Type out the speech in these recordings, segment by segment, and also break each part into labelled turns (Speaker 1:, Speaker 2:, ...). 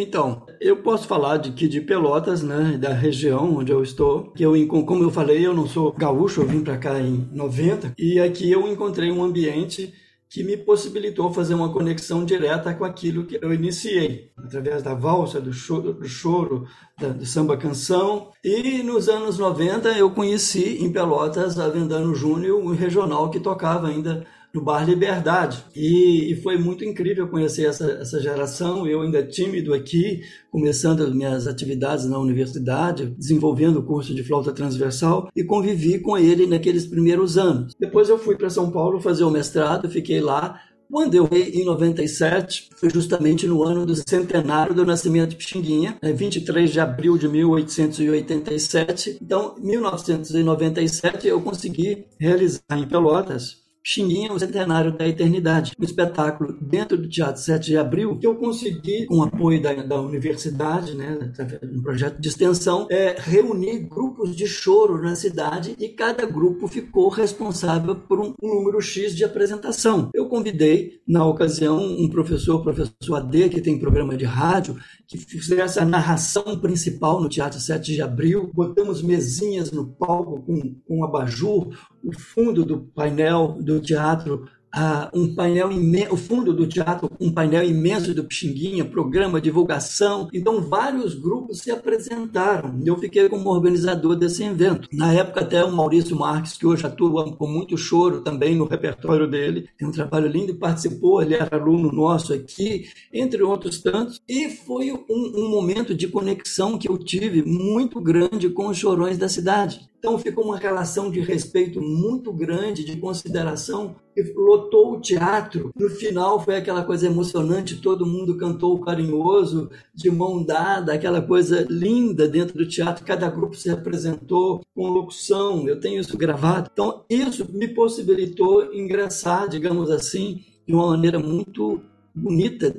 Speaker 1: Então, eu posso falar de que de Pelotas, né, da região onde eu estou, que eu como eu falei, eu não sou gaúcho, eu vim para cá em 90 e aqui eu encontrei um ambiente que me possibilitou fazer uma conexão direta com aquilo que eu iniciei, através da valsa, do choro, do, choro, da, do samba canção. E nos anos 90 eu conheci em Pelotas a Vendano Júnior, um regional que tocava ainda no Bar Liberdade. E, e, foi muito incrível conhecer essa, essa geração. Eu ainda tímido aqui, começando as minhas atividades na universidade, desenvolvendo o curso de flauta transversal e convivi com ele naqueles primeiros anos. Depois eu fui para São Paulo fazer o mestrado, fiquei lá quando eu em 97, foi justamente no ano do centenário do nascimento de Pixinguinha, 23 de abril de 1887. Então, 1997, eu consegui realizar em Pelotas Xinguinha, o Centenário da Eternidade, um espetáculo dentro do Teatro 7 de Abril, que eu consegui, com apoio da, da universidade, né, um projeto de extensão, é, reunir grupos de choro na cidade e cada grupo ficou responsável por um, um número X de apresentação. Eu convidei, na ocasião, um professor, professor AD, que tem programa de rádio, que fizesse a narração principal no Teatro 7 de Abril, botamos mesinhas no palco com, com abajur, o fundo do painel do teatro ah, um painel imenso, o fundo do teatro, um painel imenso do Pixinguinha, programa, divulgação. Então, vários grupos se apresentaram. Eu fiquei como organizador desse evento. Na época, até o Maurício Marques, que hoje atua com muito choro também no repertório dele, tem um trabalho lindo, participou, ele era aluno nosso aqui, entre outros tantos. E foi um, um momento de conexão que eu tive muito grande com os chorões da cidade. Então ficou uma relação de respeito muito grande, de consideração, e lotou o teatro. No final foi aquela coisa emocionante, todo mundo cantou carinhoso, de mão dada, aquela coisa linda dentro do teatro, cada grupo se apresentou com locução, eu tenho isso gravado. Então isso me possibilitou ingressar, digamos assim, de uma maneira muito bonita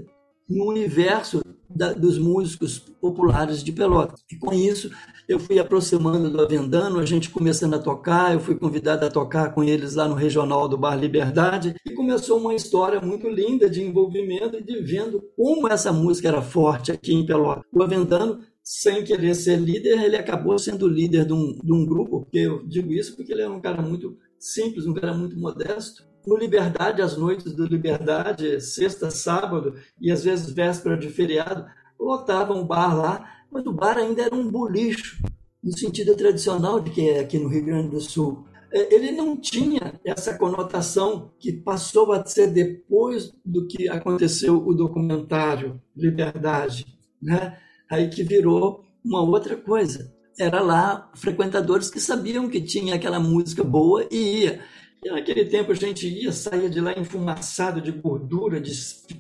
Speaker 1: no universo da, dos músicos populares de Pelotas. E com isso eu fui aproximando do Avendano, a gente começando a tocar, eu fui convidado a tocar com eles lá no regional do Bar Liberdade e começou uma história muito linda de envolvimento e de vendo como essa música era forte aqui em Pelotas. O Avendano sem querer ser líder, ele acabou sendo líder de um, de um grupo, porque eu digo isso porque ele é um cara muito simples, um cara muito modesto, no Liberdade, as noites do Liberdade, sexta, sábado e às vezes véspera de feriado, lotavam um bar lá, mas o bar ainda era um bolicho, no sentido tradicional de que é aqui no Rio Grande do Sul. É, ele não tinha essa conotação que passou a ser depois do que aconteceu o documentário Liberdade, né? aí que virou uma outra coisa. Era lá frequentadores que sabiam que tinha aquela música boa e ia. E naquele tempo a gente ia, saía de lá enfumaçado de gordura, de,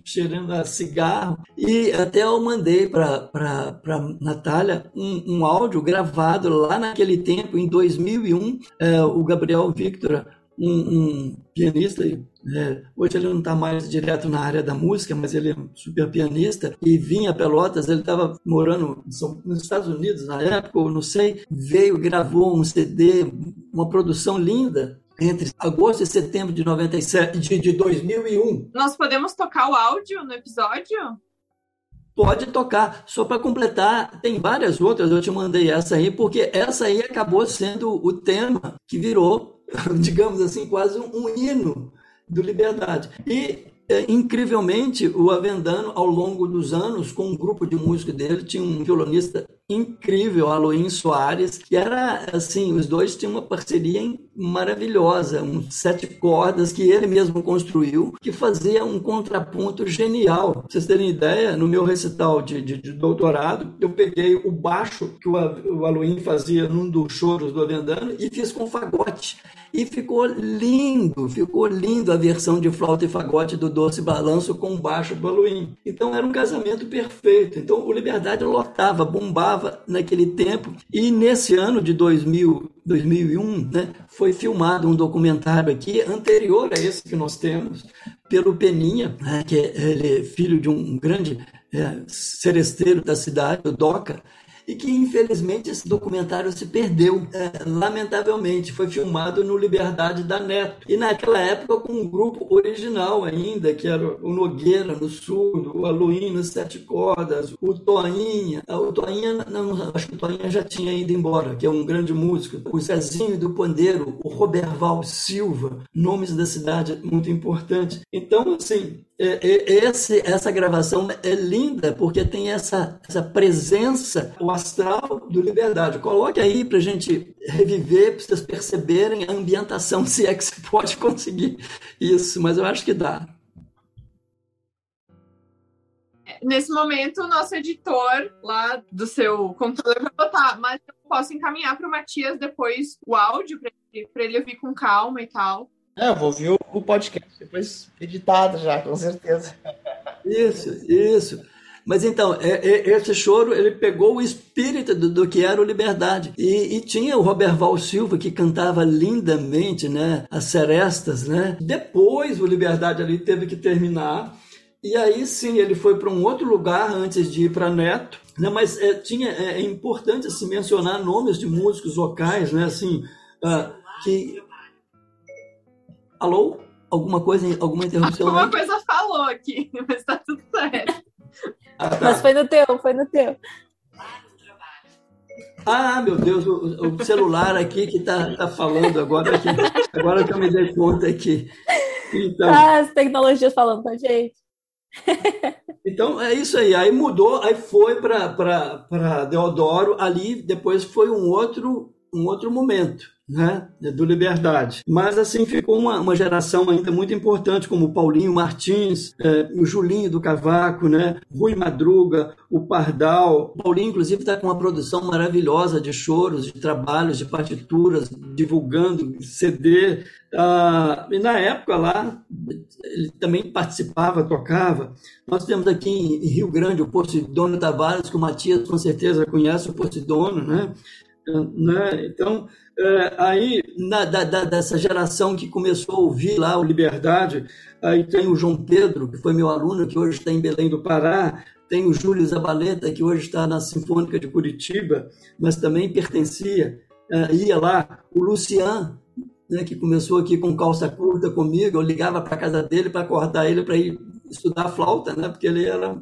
Speaker 1: cheirando a cigarro. E até eu mandei para Natália um, um, áudio gravado lá naquele tempo, em 2001. É, o Gabriel Victor, um, um pianista, é, hoje ele não está mais direto na área da música, mas ele é um super pianista e vinha a Pelotas. Ele estava morando nos Estados Unidos na época, ou não sei. Veio, gravou um CD, uma produção linda entre agosto e setembro de 97 de, de 2001.
Speaker 2: Nós podemos tocar o áudio no episódio?
Speaker 1: Pode tocar. Só para completar, tem várias outras, eu te mandei essa aí, porque essa aí acabou sendo o tema que virou, digamos assim, quase um, um hino do Liberdade. E é, incrivelmente, o Avendano, ao longo dos anos, com um grupo de músicos dele, tinha um violonista incrível, Aloim Soares, que era assim, os dois tinham uma parceria maravilhosa, um sete cordas que ele mesmo construiu, que fazia um contraponto genial. Pra vocês terem ideia, no meu recital de, de, de doutorado, eu peguei o baixo que o, o fazia num dos choros do Avendano e fiz com fagote. E ficou lindo, ficou lindo a versão de flauta e fagote do Doce Balanço com baixo do Aloim. Então era um casamento perfeito. Então o Liberdade lotava, bombava estava naquele tempo. E nesse ano de 2000, 2001, né, foi filmado um documentário aqui, anterior a esse que nós temos, pelo Peninha, né, que é, ele é filho de um grande é, seresteiro da cidade, o Doca, e que infelizmente esse documentário se perdeu, é, lamentavelmente. Foi filmado no Liberdade da Neto. E naquela época com um grupo original ainda, que era o Nogueira no Sul, o Aluim no Sete Cordas, o Toinha. Ah, o Toinha, não, acho que o Toinha já tinha ido embora, que é um grande músico. O Zezinho do Pandeiro, o Roberval Silva, nomes da cidade muito importantes. Então, assim, esse, essa gravação é linda porque tem essa, essa presença, o astral do Liberdade. Coloque aí para gente reviver, para vocês perceberem a ambientação, se é que se pode conseguir isso, mas eu acho que dá.
Speaker 2: Nesse momento, o nosso editor lá do seu computador vai botar, mas eu posso encaminhar para o Matias depois o áudio para ele, ele ouvir com calma e tal.
Speaker 3: É, eu vou ouvir o podcast depois editado já, com certeza.
Speaker 1: Isso, isso. Mas então, é, é, esse choro, ele pegou o espírito do, do que era o Liberdade. E, e, tinha o Roberval Silva, que cantava lindamente, né? As serestas, né? Depois o Liberdade ali teve que terminar. E aí sim, ele foi para um outro lugar antes de ir para Neto. Né? Mas é, tinha, é, é importante assim, mencionar nomes de músicos locais, né? Assim, uh, que Alô? Alguma coisa, alguma interrupção?
Speaker 2: Alguma aí? coisa falou aqui, mas tá tudo certo.
Speaker 4: Ah, tá. Mas foi no teu, foi no teu.
Speaker 1: Ah, meu Deus, o, o celular aqui que tá, tá falando agora, aqui, agora que eu me dei conta aqui.
Speaker 4: Então, ah, as tecnologias falando com a gente.
Speaker 1: Então é isso aí. Aí mudou, aí foi para Deodoro. Ali depois foi um outro um outro momento né, do Liberdade. Mas assim ficou uma, uma geração ainda muito importante, como Paulinho Martins, é, o Julinho do Cavaco, né, Rui Madruga, o Pardal. O Paulinho, inclusive, está com uma produção maravilhosa de choros, de trabalhos, de partituras, divulgando CD. Ah, e na época lá, ele também participava, tocava. Nós temos aqui em Rio Grande o Posidônio Tavares, que o Matias com certeza conhece o Posidônio, né? Né? Então, é, aí, na, da, da, dessa geração que começou a ouvir lá o Liberdade, aí tem o João Pedro, que foi meu aluno, que hoje está em Belém do Pará, tem o Júlio Zabaleta, que hoje está na Sinfônica de Curitiba, mas também pertencia, é, ia lá, o Lucian, né, que começou aqui com calça curta comigo, eu ligava para casa dele para acordar ele para ir estudar flauta, né, porque ele era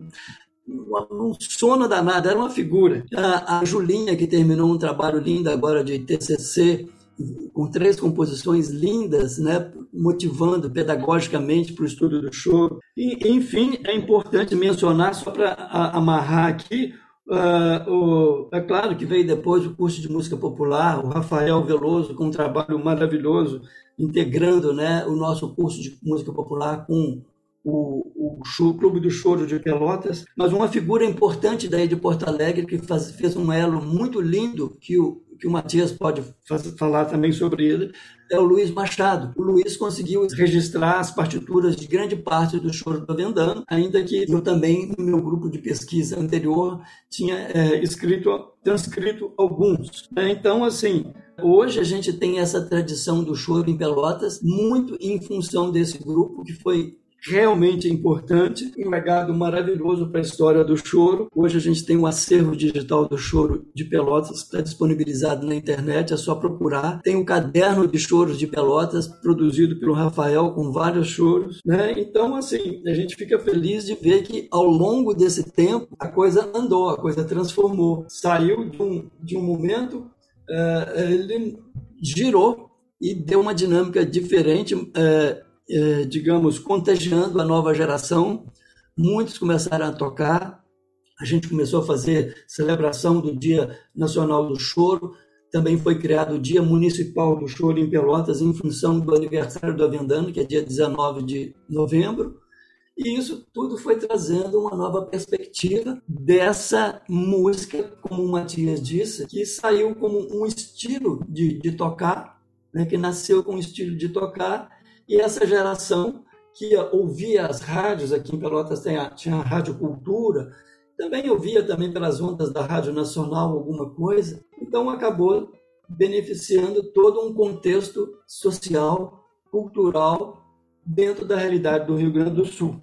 Speaker 1: um sono danado, era uma figura. A, a Julinha, que terminou um trabalho lindo agora de TCC, com três composições lindas, né, motivando pedagogicamente para o estudo do choro. E, enfim, é importante mencionar, só para amarrar aqui, uh, o, é claro que veio depois o curso de música popular, o Rafael Veloso, com um trabalho maravilhoso, integrando né, o nosso curso de música popular com o, o, Clube do Choro de Pelotas, mas uma figura importante daí de Porto Alegre que faz, fez um elo muito lindo que o, que o Matias pode falar também sobre ele, é o Luiz Machado. O Luiz conseguiu registrar as partituras de grande parte do Choro do Avendano, ainda que eu também, no meu grupo de pesquisa anterior, tinha é, escrito, transcrito alguns. Então, assim, hoje a gente tem essa tradição do choro em Pelotas, muito em função desse grupo que foi realmente importante, um legado maravilhoso para a história do choro. Hoje a gente tem um acervo digital do choro de Pelotas, está disponibilizado na internet, é só procurar. Tem um caderno de choros de Pelotas, produzido pelo Rafael, com vários choros. Né? Então, assim, a gente fica feliz de ver que ao longo desse tempo a coisa andou, a coisa transformou. Saiu de um, de um momento, uh, ele girou e deu uma dinâmica diferente. Uh, é, digamos, contagiando a nova geração. Muitos começaram a tocar. A gente começou a fazer celebração do Dia Nacional do Choro. Também foi criado o Dia Municipal do Choro em Pelotas, em função do aniversário do Avendano, que é dia 19 de novembro. E isso tudo foi trazendo uma nova perspectiva dessa música, como o Matias disse, que saiu como um estilo de, de tocar, né, que nasceu com um estilo de tocar e essa geração que ouvia as rádios, aqui em Pelotas tem a, tinha a Rádio Cultura, também ouvia também pelas ondas da Rádio Nacional alguma coisa, então acabou beneficiando todo um contexto social, cultural, dentro da realidade do Rio Grande do Sul.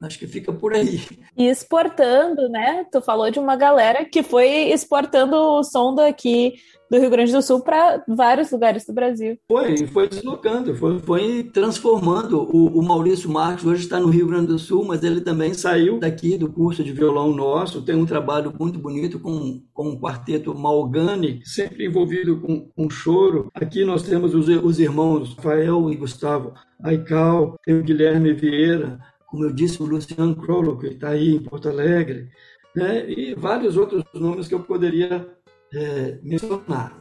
Speaker 1: Acho que fica por aí.
Speaker 4: E exportando, né? Tu falou de uma galera que foi exportando o som daqui do Rio Grande do Sul para vários lugares do Brasil.
Speaker 1: Foi, foi deslocando, foi, foi transformando. O, o, Maurício Marques hoje está no Rio Grande do Sul, mas ele também saiu daqui do curso de violão nosso. Tem um trabalho muito bonito com, com um quarteto Malgani, sempre envolvido com, com choro. Aqui nós temos os, os irmãos Rafael e Gustavo Aical, tem o Guilherme Vieira, como eu disse, o Luciano Crollo, que está aí em Porto Alegre, né? e vários outros nomes que eu poderia é, mencionar.